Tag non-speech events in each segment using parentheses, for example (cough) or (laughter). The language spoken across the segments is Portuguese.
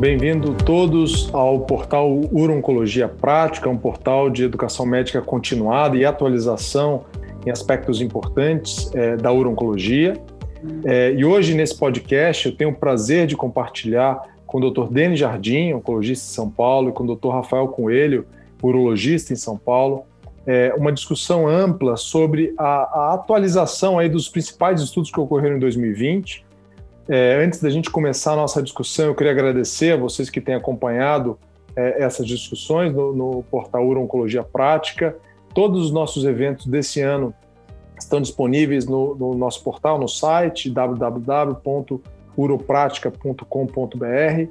Bem-vindo todos ao portal Urologia Prática, um portal de educação médica continuada e atualização em aspectos importantes é, da urologia. É, e hoje, nesse podcast, eu tenho o prazer de compartilhar com o Dr. Denis Jardim, oncologista em São Paulo, e com o Dr. Rafael Coelho, urologista em São Paulo, é, uma discussão ampla sobre a, a, atualização aí dos principais estudos que ocorreram em 2020 é, antes da gente começar a nossa discussão, eu queria agradecer a vocês que têm acompanhado é, essas discussões no, no portal Uro Oncologia Prática. Todos os nossos eventos desse ano estão disponíveis no, no nosso portal, no site www.uropratica.com.br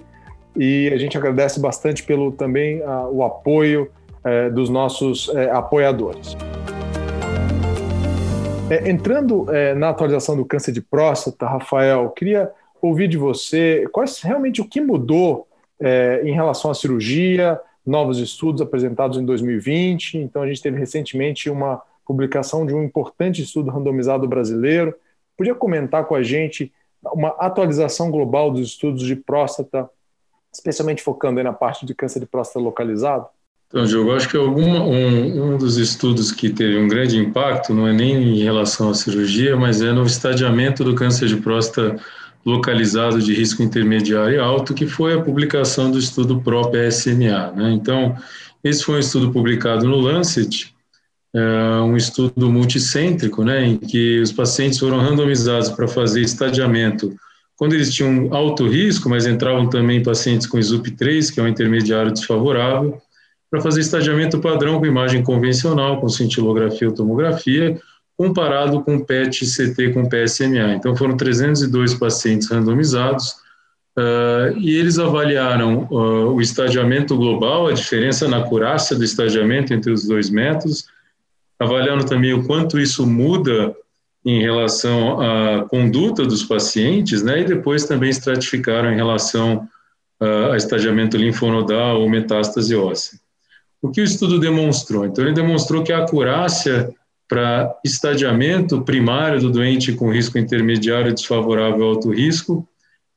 e a gente agradece bastante pelo também a, o apoio é, dos nossos é, apoiadores. É, entrando é, na atualização do câncer de próstata, Rafael, queria ouvir de você quais realmente o que mudou é, em relação à cirurgia, novos estudos apresentados em 2020. Então, a gente teve recentemente uma publicação de um importante estudo randomizado brasileiro. Podia comentar com a gente uma atualização global dos estudos de próstata, especialmente focando na parte de câncer de próstata localizado? Então, Diogo, acho que alguma, um, um dos estudos que teve um grande impacto não é nem em relação à cirurgia, mas é no estadiamento do câncer de próstata localizado de risco intermediário e alto, que foi a publicação do estudo PRO-PSMA. Né? Então, esse foi um estudo publicado no Lancet, é um estudo multicêntrico, né, em que os pacientes foram randomizados para fazer estadiamento quando eles tinham alto risco, mas entravam também pacientes com ISUP3, que é um intermediário desfavorável, para fazer estadiamento padrão com imagem convencional, com cintilografia ou tomografia, comparado com PET-CT com PSMA. Então, foram 302 pacientes randomizados uh, e eles avaliaram uh, o estadiamento global, a diferença na acurácia do estadiamento entre os dois métodos, avaliando também o quanto isso muda em relação à conduta dos pacientes, né, e depois também estratificaram em relação uh, a estadiamento linfonodal ou metástase óssea. O que o estudo demonstrou? Então, ele demonstrou que a acurácia para estadiamento primário do doente com risco intermediário desfavorável alto risco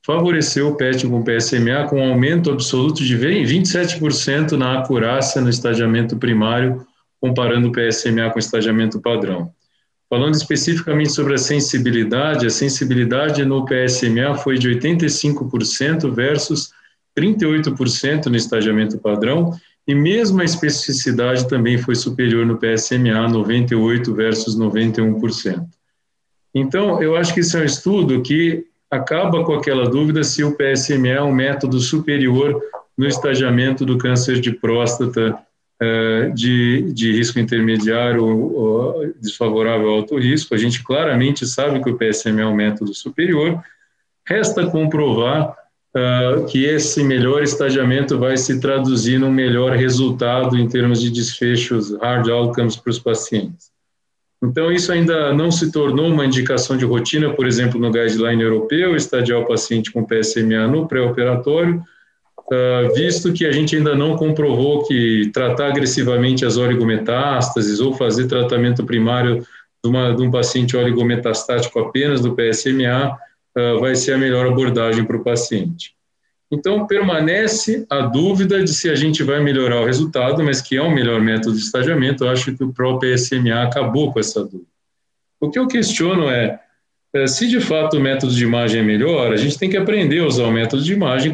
favoreceu o PET com PSMA com um aumento absoluto de 27% na acurácia no estadiamento primário, comparando o PSMA com o estadiamento padrão. Falando especificamente sobre a sensibilidade, a sensibilidade no PSMA foi de 85% versus 38% no estadiamento padrão e mesmo a especificidade também foi superior no PSMA, 98 versus 91%. Então, eu acho que isso é um estudo que acaba com aquela dúvida se o PSMA é um método superior no estagiamento do câncer de próstata eh, de, de risco intermediário ou desfavorável ao alto risco. A gente claramente sabe que o PSMA é um método superior. Resta comprovar uh, que esse melhor estadiamento vai se traduzir num melhor resultado em termos de desfechos hard outcomes para os pacientes. Então, isso ainda não se tornou uma indicação de rotina, por exemplo, no guideline europeu, estadiar o paciente com PSMA no pré-operatório, uh, visto que a gente ainda não comprovou que tratar agressivamente as oligometástases ou fazer tratamento primário de, uma, de um paciente oligometastático apenas do PSMA uh, vai ser a melhor abordagem para o paciente. Então, permanece a dúvida de se a gente vai melhorar o resultado, mas que é o um melhor método de estagiamento, eu acho que o próprio PSMA acabou com essa dúvida. O que eu questiono é, é, se de fato o método de imagem é melhor, a gente tem que aprender a usar o método de imagem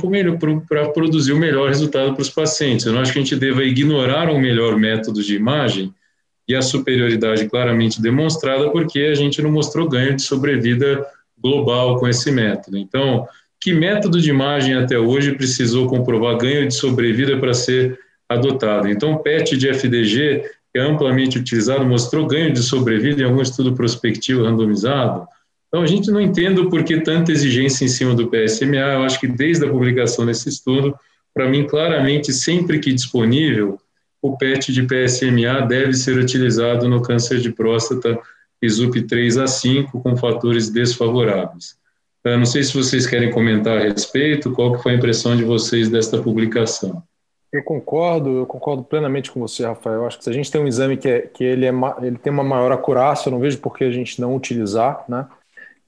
para produzir o melhor resultado para os pacientes. Eu não acho que a gente deva ignorar um melhor método de imagem e a superioridade claramente demonstrada, porque a gente não mostrou ganho de sobrevida global com esse método. Então, que método de imagem até hoje precisou comprovar ganho de sobrevida para ser adotado? Então, o PET de FDG, que é amplamente utilizado, mostrou ganho de sobrevida em algum estudo prospectivo randomizado? Então, a gente não entende por que tanta exigência em cima do PSMA. Eu acho que desde a publicação desse estudo, para mim, claramente, sempre que disponível, o PET de PSMA deve ser utilizado no câncer de próstata ISUP 3 a 5 com fatores desfavoráveis. Eu não sei se vocês querem comentar a respeito, qual que foi a impressão de vocês desta publicação? Eu concordo, eu concordo plenamente com você, Rafael. Acho que se a gente tem um exame que, é, que ele, é, ele tem uma maior acurácia, eu não vejo por que a gente não utilizar, né?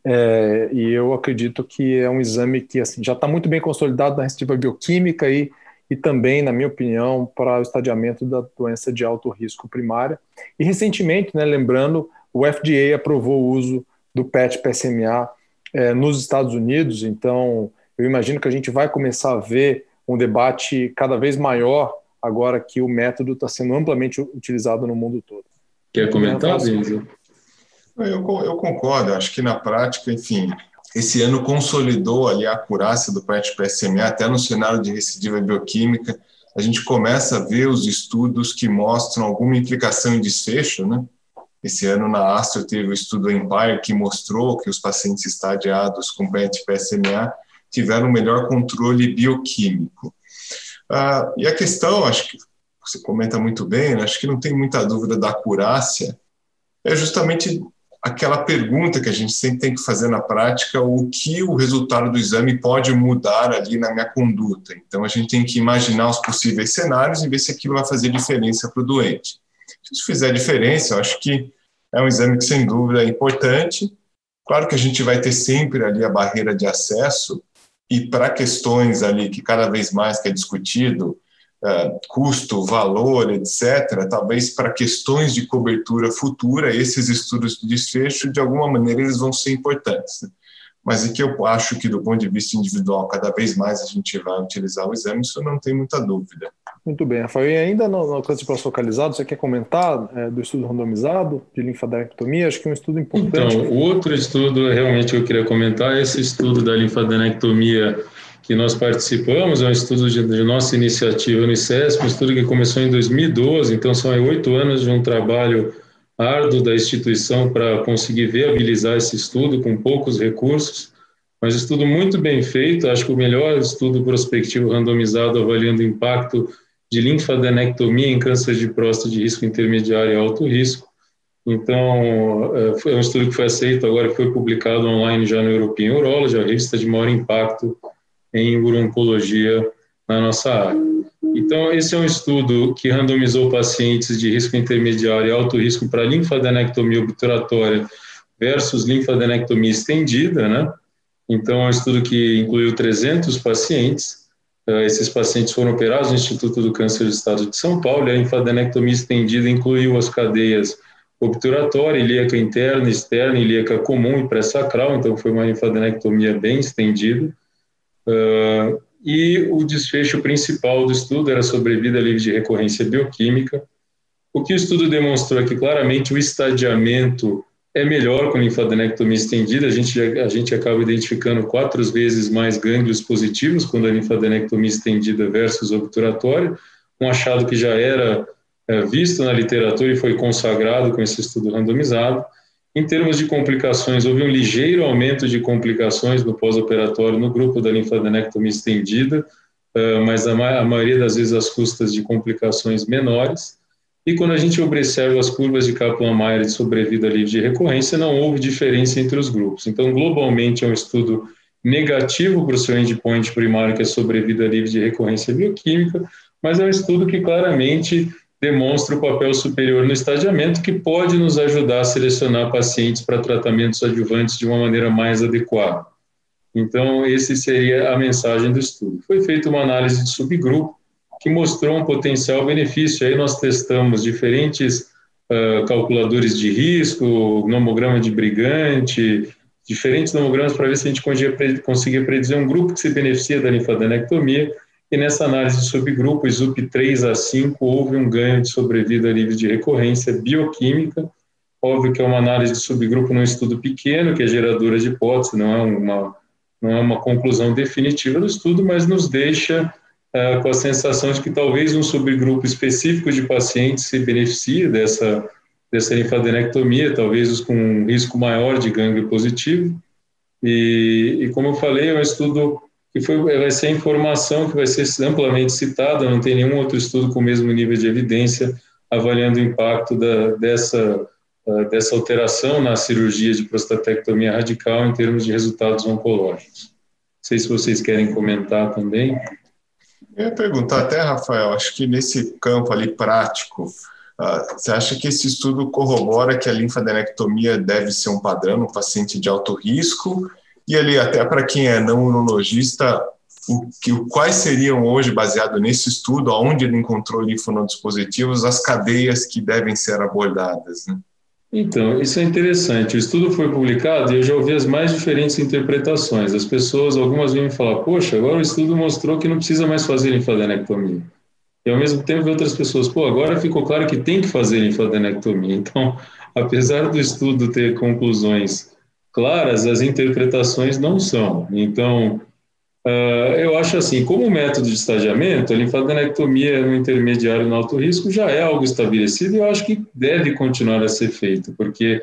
é, e eu acredito que é um exame que assim, já está muito bem consolidado na restritiva bioquímica e, e também, na minha opinião, para o estadiamento da doença de alto risco primária. E recentemente, né, lembrando, o FDA aprovou o uso do PET-PSMA é, nos Estados Unidos, então eu imagino que a gente vai começar a ver um debate cada vez maior agora que o método está sendo amplamente utilizado no mundo todo. Quer comentar, Denise? Eu, eu concordo, acho que na prática, enfim, esse ano consolidou ali a acurácia do PET-PSMA, até no cenário de recidiva bioquímica, a gente começa a ver os estudos que mostram alguma implicação em desfecho, né? Esse ano na Astro teve o estudo Empire que mostrou que os pacientes estadiados com PET-PSMA tiveram melhor controle bioquímico. Ah, e a questão, acho que você comenta muito bem, né? acho que não tem muita dúvida da acurácia, é justamente aquela pergunta que a gente sempre tem que fazer na prática, o que o resultado do exame pode mudar ali na minha conduta. Então, a gente tem que imaginar os possíveis cenários e ver se aquilo vai fazer diferença para o doente. Isso fizer diferença, eu acho que é um exame que, sem dúvida, é importante. Claro que a gente vai ter sempre ali a barreira de acesso, e para questões ali que cada vez mais que é discutido, uh, custo, valor, etc., talvez para questões de cobertura futura, esses estudos de desfecho, de alguma maneira, eles vão ser importantes. Né? Mas é que eu acho que, do ponto de vista individual, cada vez mais a gente vai utilizar o exame, isso não tem muita dúvida. Muito bem, Rafael. E ainda no, no câncer de próstata localizado, você quer comentar é, do estudo randomizado de linfadenectomia? Acho que é um estudo importante. Então, o outro estudo realmente que eu queria comentar é esse estudo da linfadenectomia que nós participamos, é um estudo de, de nossa iniciativa no ICESP, um estudo que começou em 2012, então são oito anos de um trabalho árduo da instituição para conseguir viabilizar esse estudo com poucos recursos, mas estudo muito bem feito, acho que o melhor estudo prospectivo randomizado avaliando o impacto de linfadenectomia em câncer de próstata de risco intermediário e alto risco. Então, é, um estudo que foi aceito agora, foi publicado online já no European Urology, a revista de maior impacto em urologia na nossa área. Então, esse é um estudo que randomizou pacientes de risco intermediário e alto risco para linfadenectomia obturatória versus linfadenectomia estendida, né? Então, é um estudo que incluiu 300 pacientes. Uh, esses pacientes foram operados no Instituto do Câncer do Estado de São Paulo. E a linfadenectomia estendida incluiu as cadeias obturatória, ilíaca interna, externa, ilíaca comum e pré-sacral. Então, foi uma linfadenectomia bem estendida. Uh, e o desfecho principal do estudo era sobrevida livre de recorrência bioquímica. O que o estudo demonstrou é que claramente o estadiamento é melhor com linfadenectomia estendida, a gente, a gente acaba identificando quatro vezes mais gânglios positivos quando a linfadenectomia estendida versus obturatória, um achado que já era é, visto na literatura e foi consagrado com esse estudo randomizado. Em termos de complicações, houve um ligeiro aumento de complicações no pós-operatório no grupo da linfadenectomia estendida, uh, mas a, ma a, maioria das vezes as custas de complicações menores. E quando a gente observa as curvas de Kaplan-Meier de sobrevida livre de recorrência, não houve diferença entre os grupos. Então, globalmente, é um estudo negativo para o seu endpoint primário, que é sobrevida livre de recorrência bioquímica, mas é um estudo que claramente demonstra o papel superior no estadiamento, que pode nos ajudar a selecionar pacientes para tratamentos adjuvantes de uma maneira mais adequada. Então, esse seria a mensagem do estudo. Foi feita uma análise de subgrupo que mostrou um potencial benefício. Aí nós testamos diferentes uh, calculadores de risco, nomograma de brigante, diferentes nomogramas para ver se a gente conseguia predizer um grupo que se beneficia da linfadenectomia e nessa análise de subgrupos, ZUP 3 a 5, houve um ganho de sobrevida livre de recorrência bioquímica. Óbvio que é uma análise de subgrupo num estudo pequeno, que é geradora de hipótese, não é uma, não é uma conclusão definitiva do estudo, mas nos deixa uh, com a sensação de que talvez um subgrupo específico de pacientes se beneficie dessa, dessa linfadenectomia, talvez os com um risco maior de gânglio positivo. E, e como eu falei, é um estudo que foi, vai ser informação que vai ser amplamente citada, não tem nenhum outro estudo com o mesmo nível de evidência avaliando o impacto da, dessa, dessa alteração na cirurgia de prostatectomia radical em termos de resultados oncológicos. Não sei se vocês querem comentar também. Eu ia perguntar até, Rafael, acho que nesse campo ali prático, Uh, você acha que esse estudo corrobora que a linfadenectomia deve ser um padrão no paciente de alto risco? E ali, até para quem é não urologista, o que, quais seriam hoje, baseado nesse estudo, onde ele encontrou linfonodos positivos, as cadeias que devem ser abordadas? Né? Então, isso é interessante. O estudo foi publicado e eu já ouvi as mais diferentes interpretações. As pessoas, algumas vêm me falar, poxa, agora o estudo mostrou que não precisa mais fazer linfadenectomia. E ao mesmo tempo outras pessoas, pô, agora ficou claro que tem que fazer linfadenectomia. Então, (laughs) apesar do estudo ter conclusões claras, as interpretações não são. Então, Uh, eu acho assim, como método de estadiamento, a linfadenectomia no intermediário no alto risco já é algo estabelecido e eu acho que deve continuar a ser feito, porque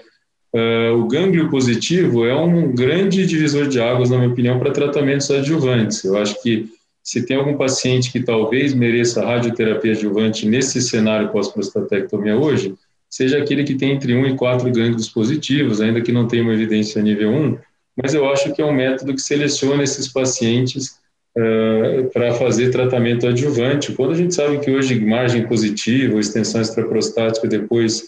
uh, o gânglio positivo é um grande divisor de águas, na minha opinião, para tratamentos adjuvantes. Eu acho que se tem algum paciente que talvez mereça radioterapia adjuvante nesse cenário pós-prostatectomia hoje, seja aquele que tem entre 1 e 4 gânglios positivos, ainda que não tenha uma evidência nível 1, mas eu acho que é um método que seleciona esses pacientes uh, para fazer tratamento adjuvante. Quando a gente sabe que hoje margem positiva, extensão extraprostática depois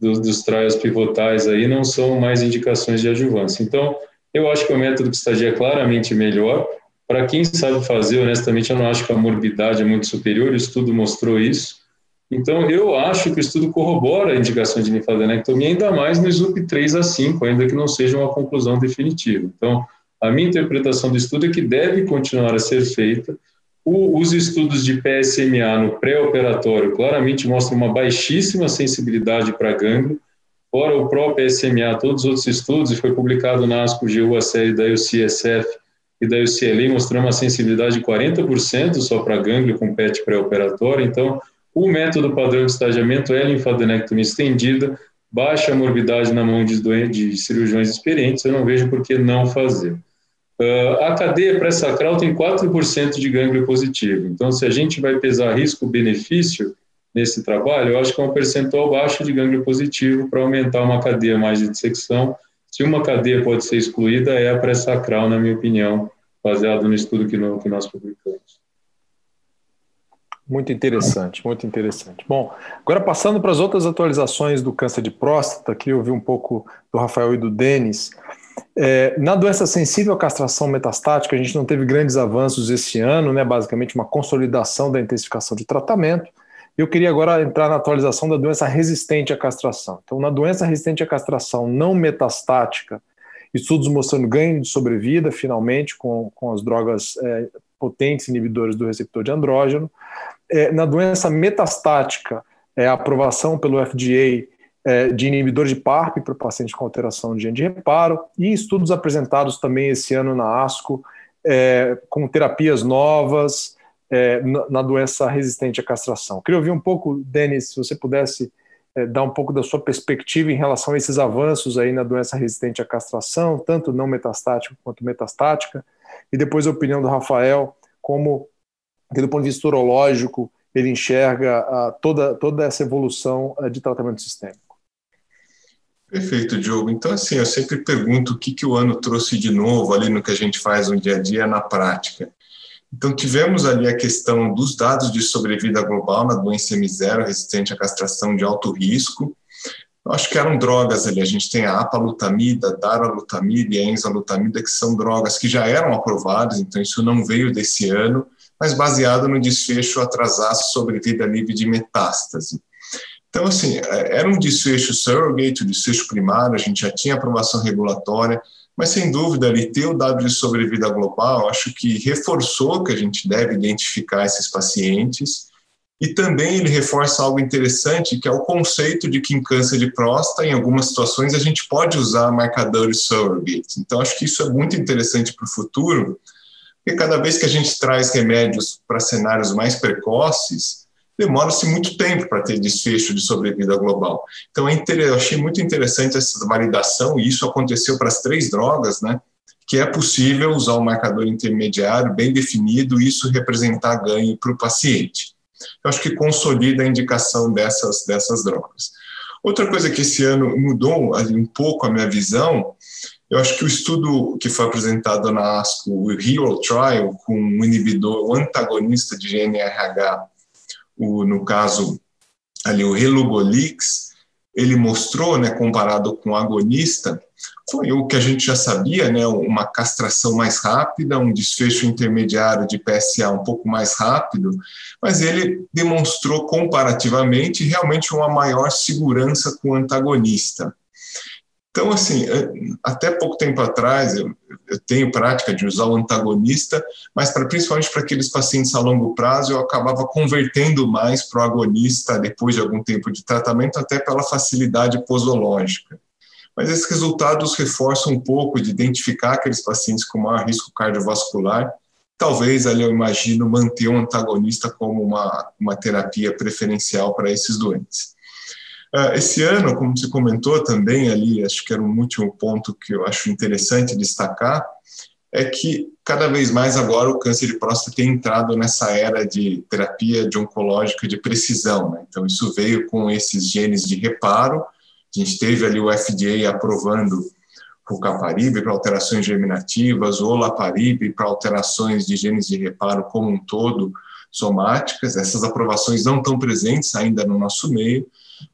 do, dos trials pivotais aí não são mais indicações de adjuvância. Então, eu acho que é um método que estagia claramente melhor. Para quem sabe fazer, honestamente, eu não acho que a morbidade é muito superior, o estudo mostrou isso. Então, eu acho que o estudo corrobora a indicação de linfadenectomia, ainda mais no SUP 3 a 5, ainda que não seja uma conclusão definitiva. Então, a minha interpretação do estudo é que deve continuar a ser feita. O, os estudos de PSMA no pré-operatório claramente mostram uma baixíssima sensibilidade para gânglio, fora o próprio PSMA, todos os outros estudos, e foi publicado na ASCO-GU a série da UCSF e da UCLA, mostrando uma sensibilidade de 40% só para gânglio com PET pré-operatório, então o método padrão de estadiamento é linfadenectomia estendida, baixa morbidade na mão de, de cirurgiões experientes, eu não vejo por que não fazer. Uh, a cadeia pré-sacral tem 4% de gânglio positivo, então se a gente vai pesar risco-benefício nesse trabalho, eu acho que é um percentual baixo de gânglio positivo para aumentar uma cadeia mais de dissecção. Se uma cadeia pode ser excluída, é a pré-sacral, na minha opinião, baseado no estudo que, no, que nós publicamos. Muito interessante, muito interessante. Bom, agora passando para as outras atualizações do câncer de próstata, queria ouvir um pouco do Rafael e do Denis. É, na doença sensível à castração metastática, a gente não teve grandes avanços esse ano, né? basicamente uma consolidação da intensificação de tratamento. Eu queria agora entrar na atualização da doença resistente à castração. Então, na doença resistente à castração não metastática, estudos mostrando ganho de sobrevida, finalmente, com, com as drogas é, potentes inibidores do receptor de andrógeno. É, na doença metastática, é, a aprovação pelo FDA é, de inibidores de PARP para pacientes com alteração de gene de reparo e estudos apresentados também esse ano na ASCO é, com terapias novas é, na, na, doença resistente à castração. Queria ouvir um pouco, Denis, se você pudesse é, dar um pouco da sua perspectiva em relação a esses avanços aí na doença resistente à castração, tanto não metastática quanto metastática, e depois a opinião do Rafael, como, do ponto de vista urológico, ele enxerga a, toda, toda essa evolução a, de tratamento sistêmico. Perfeito, Diogo. Então, assim, eu sempre pergunto o que, que o ano trouxe de novo ali no que a gente faz no dia a dia na prática. Então, tivemos ali a questão dos dados de sobrevida global na doença M0 resistente à castração de alto risco, eu acho que eram drogas ali. A gente tem a apalutamida, daralutamida e a enzalutamida, que são drogas que já eram aprovadas, então isso não veio desse ano, mas baseado no desfecho atrasar sobrevida livre de metástase. Então, assim, é, era um desfecho surrogate, o desfecho primário, a gente já tinha aprovação regulatória, mas sem dúvida ali ter o dado de sobrevida global, acho que reforçou que a gente deve identificar esses pacientes e também ele reforça algo interessante, que é o conceito de que em câncer de próstata, em algumas situações, a gente pode usar marcadores surrogates. Então, acho que isso é muito interessante para o futuro, porque cada vez que a gente traz remédios para cenários mais precoces, demora-se muito tempo para ter desfecho de sobrevida global. Então, é eu achei muito interessante essa validação, e isso aconteceu para as três drogas, né? Que é possível usar um marcador intermediário bem definido e isso representar ganho para o paciente eu acho que consolida a indicação dessas, dessas drogas. Outra coisa que esse ano mudou um pouco a minha visão, eu acho que o estudo que foi apresentado na ASCO, o Hero Trial, com um inibidor, o antagonista de GNRH, o, no caso ali o Relugolix, ele mostrou, né, comparado com o agonista, foi o que a gente já sabia, né, uma castração mais rápida, um desfecho intermediário de PSA um pouco mais rápido, mas ele demonstrou comparativamente realmente uma maior segurança com o antagonista. Então, assim, até pouco tempo atrás, eu, eu tenho prática de usar o antagonista, mas para, principalmente para aqueles pacientes a longo prazo, eu acabava convertendo mais para o agonista depois de algum tempo de tratamento, até pela facilidade posológica. Mas esses resultados reforçam um pouco de identificar aqueles pacientes com maior risco cardiovascular. Talvez ali eu imagino manter um antagonista como uma, uma terapia preferencial para esses doentes. Ah, esse ano, como você comentou também ali, acho que era um último ponto que eu acho interessante destacar, é que cada vez mais agora o câncer de próstata tem entrado nessa era de terapia de oncológica de precisão. Né? Então, isso veio com esses genes de reparo. A gente teve ali o FDA aprovando o Caparib para alterações germinativas, o Olaparib para alterações de genes de reparo como um todo, somáticas. Essas aprovações não estão presentes ainda no nosso meio,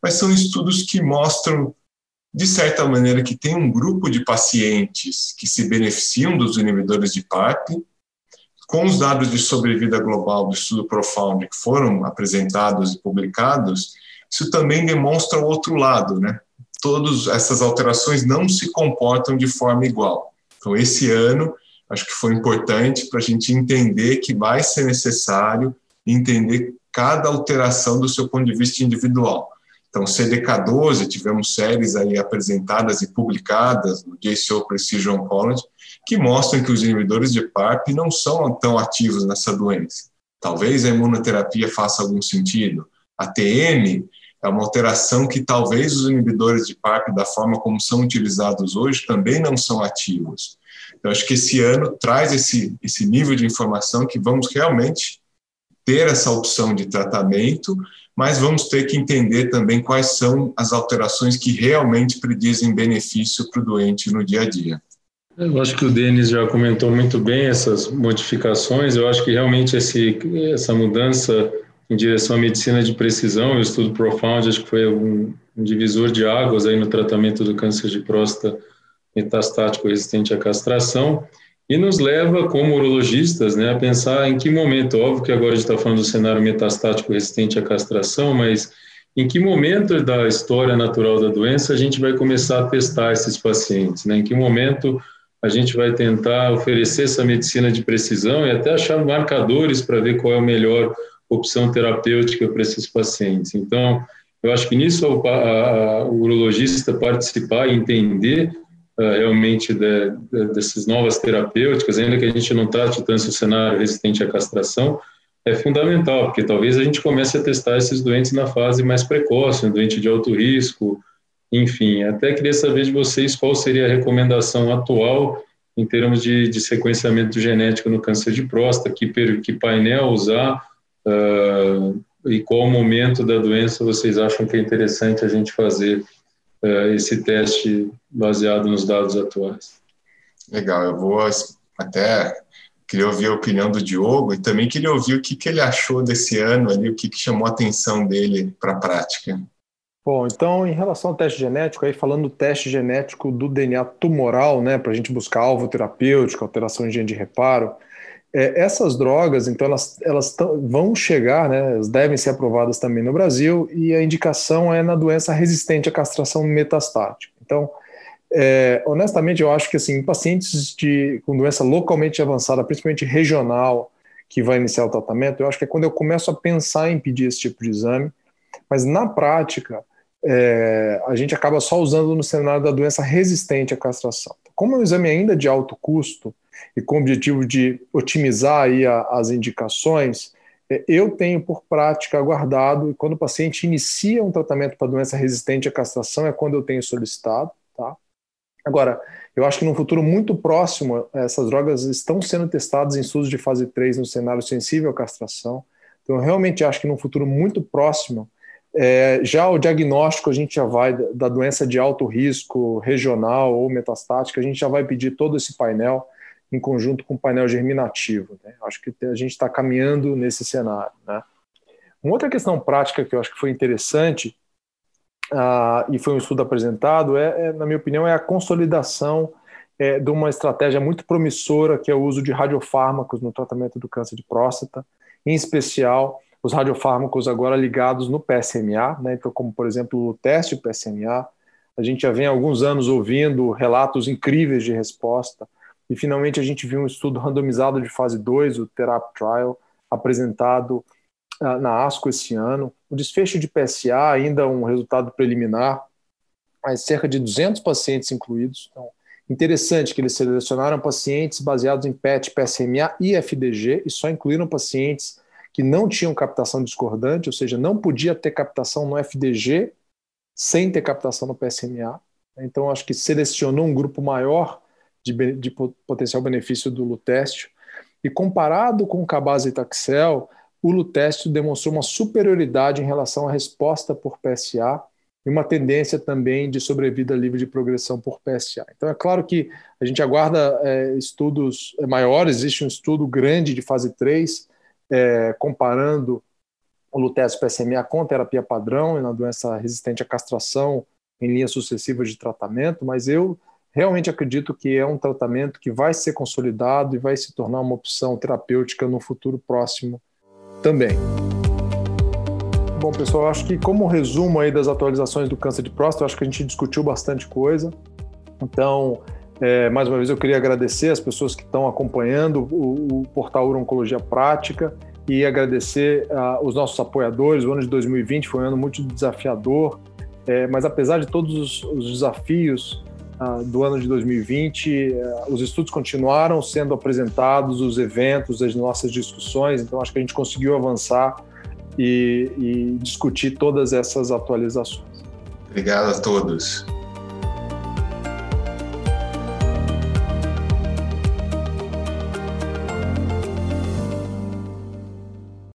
mas são estudos que mostram, de certa maneira, que tem um grupo de pacientes que se beneficiam dos inibidores de PARP, com os dados de sobrevida global do estudo Profound que foram apresentados e publicados, isso também demonstra o outro lado, né? Todas essas alterações não se comportam de forma igual. Então, esse ano, acho que foi importante para a gente entender que vai ser necessário entender cada alteração do seu ponto de vista individual. Então, CDK12, tivemos séries aí apresentadas e publicadas no JCO Precision Oncology, que mostram que os inibidores de PARP não são tão ativos nessa doença. Talvez a imunoterapia faça algum sentido. A TM é uma alteração que talvez os inibidores de PARP, da forma como são utilizados hoje, também não são ativos. Eu acho que esse ano traz esse, esse nível de informação que vamos realmente ter essa opção de tratamento mas vamos ter que entender também quais são as alterações que realmente predizem benefício para o doente no dia a dia. Eu acho que o Denis já comentou muito bem essas modificações. Eu acho que realmente esse, essa mudança em direção à medicina de precisão, o estudo Profound, acho que foi um, divisor de águas aí no tratamento do câncer de próstata metastático resistente à castração e nos leva, como urologistas, né, a pensar em que momento, óbvio que agora a gente está falando do cenário metastático resistente à castração, mas em que momento da história natural da doença a gente vai começar a testar esses pacientes, né? Em que momento a gente vai tentar oferecer essa medicina de precisão e até achar marcadores para ver qual é a melhor opção terapêutica para esses pacientes. Então, eu acho que nisso a, a, a, o urologista participar e entender realmente de, de, dessas novas terapêuticas, ainda que a gente não trate tanto o cenário resistente à castração, é fundamental, porque talvez a gente comece a testar esses doentes na fase mais precoce, um doente de alto risco, enfim. Até queria saber de vocês qual seria a recomendação atual em termos de, de sequenciamento genético no câncer de próstata, que, que painel usar uh, e qual momento da doença vocês acham que é interessante a gente fazer esse teste baseado nos dados atuais. Legal, eu vou até queria ouvir a opinião do Diogo e também queria ouvir o que, que ele achou desse ano ali, o que, que chamou a atenção dele para a prática. Bom, então, em relação ao teste genético, aí falando do teste genético do DNA tumoral, né, para a gente buscar alvo terapêutico, alteração em gene de reparo, é, essas drogas, então, elas, elas vão chegar, né, elas devem ser aprovadas também no Brasil, e a indicação é na doença resistente à castração metastática. Então, é, honestamente, eu acho que assim, pacientes de, com doença localmente avançada, principalmente regional, que vai iniciar o tratamento, eu acho que é quando eu começo a pensar em pedir esse tipo de exame, mas na prática, é, a gente acaba só usando no cenário da doença resistente à castração. Como é um exame ainda de alto custo e com o objetivo de otimizar aí a, as indicações, é, eu tenho por prática aguardado, e quando o paciente inicia um tratamento para doença resistente à castração, é quando eu tenho solicitado, tá? Agora, eu acho que no futuro muito próximo, essas drogas estão sendo testadas em estudos de fase 3 no cenário sensível à castração. Então, eu realmente acho que no futuro muito próximo, é, já o diagnóstico a gente já vai da doença de alto risco regional ou metastática, a gente já vai pedir todo esse painel em conjunto com o painel germinativo. Né? Acho que a gente está caminhando nesse cenário. Né? Uma outra questão prática que eu acho que foi interessante uh, e foi um estudo apresentado é, é, na minha opinião, é a consolidação é, de uma estratégia muito promissora que é o uso de radiofármacos no tratamento do câncer de próstata, em especial os radiofármacos agora ligados no PSMA, né? então como por exemplo o teste PSMA, a gente já vem há alguns anos ouvindo relatos incríveis de resposta e finalmente a gente viu um estudo randomizado de fase 2, o TERAP Trial, apresentado uh, na ASCO esse ano. O desfecho de PSA ainda um resultado preliminar, mas cerca de 200 pacientes incluídos. Então, interessante que eles selecionaram pacientes baseados em PET, PSMA e FDG e só incluíram pacientes que não tinham captação discordante, ou seja, não podia ter captação no FDG sem ter captação no PSMA. Então, acho que selecionou um grupo maior de, de potencial benefício do lutécio. E comparado com o Cabaz e Taxel, o lutécio demonstrou uma superioridade em relação à resposta por PSA e uma tendência também de sobrevida livre de progressão por PSA. Então, é claro que a gente aguarda é, estudos maiores, existe um estudo grande de fase 3, é, comparando o lutécio PSMA com terapia padrão na doença resistente à castração em linhas sucessivas de tratamento, mas eu realmente acredito que é um tratamento que vai ser consolidado e vai se tornar uma opção terapêutica no futuro próximo também. Bom, pessoal, acho que como resumo aí das atualizações do câncer de próstata, acho que a gente discutiu bastante coisa. Então, é, mais uma vez eu queria agradecer as pessoas que estão acompanhando o, o portal Urologia Prática e agradecer uh, os nossos apoiadores. O ano de 2020 foi um ano muito desafiador, é, mas apesar de todos os, os desafios, do ano de 2020. Eh, os estudos continuaram sendo apresentados, os eventos, as nossas discussões, então acho que a gente conseguiu avançar e, e discutir todas essas atualizações. Obrigado a todos.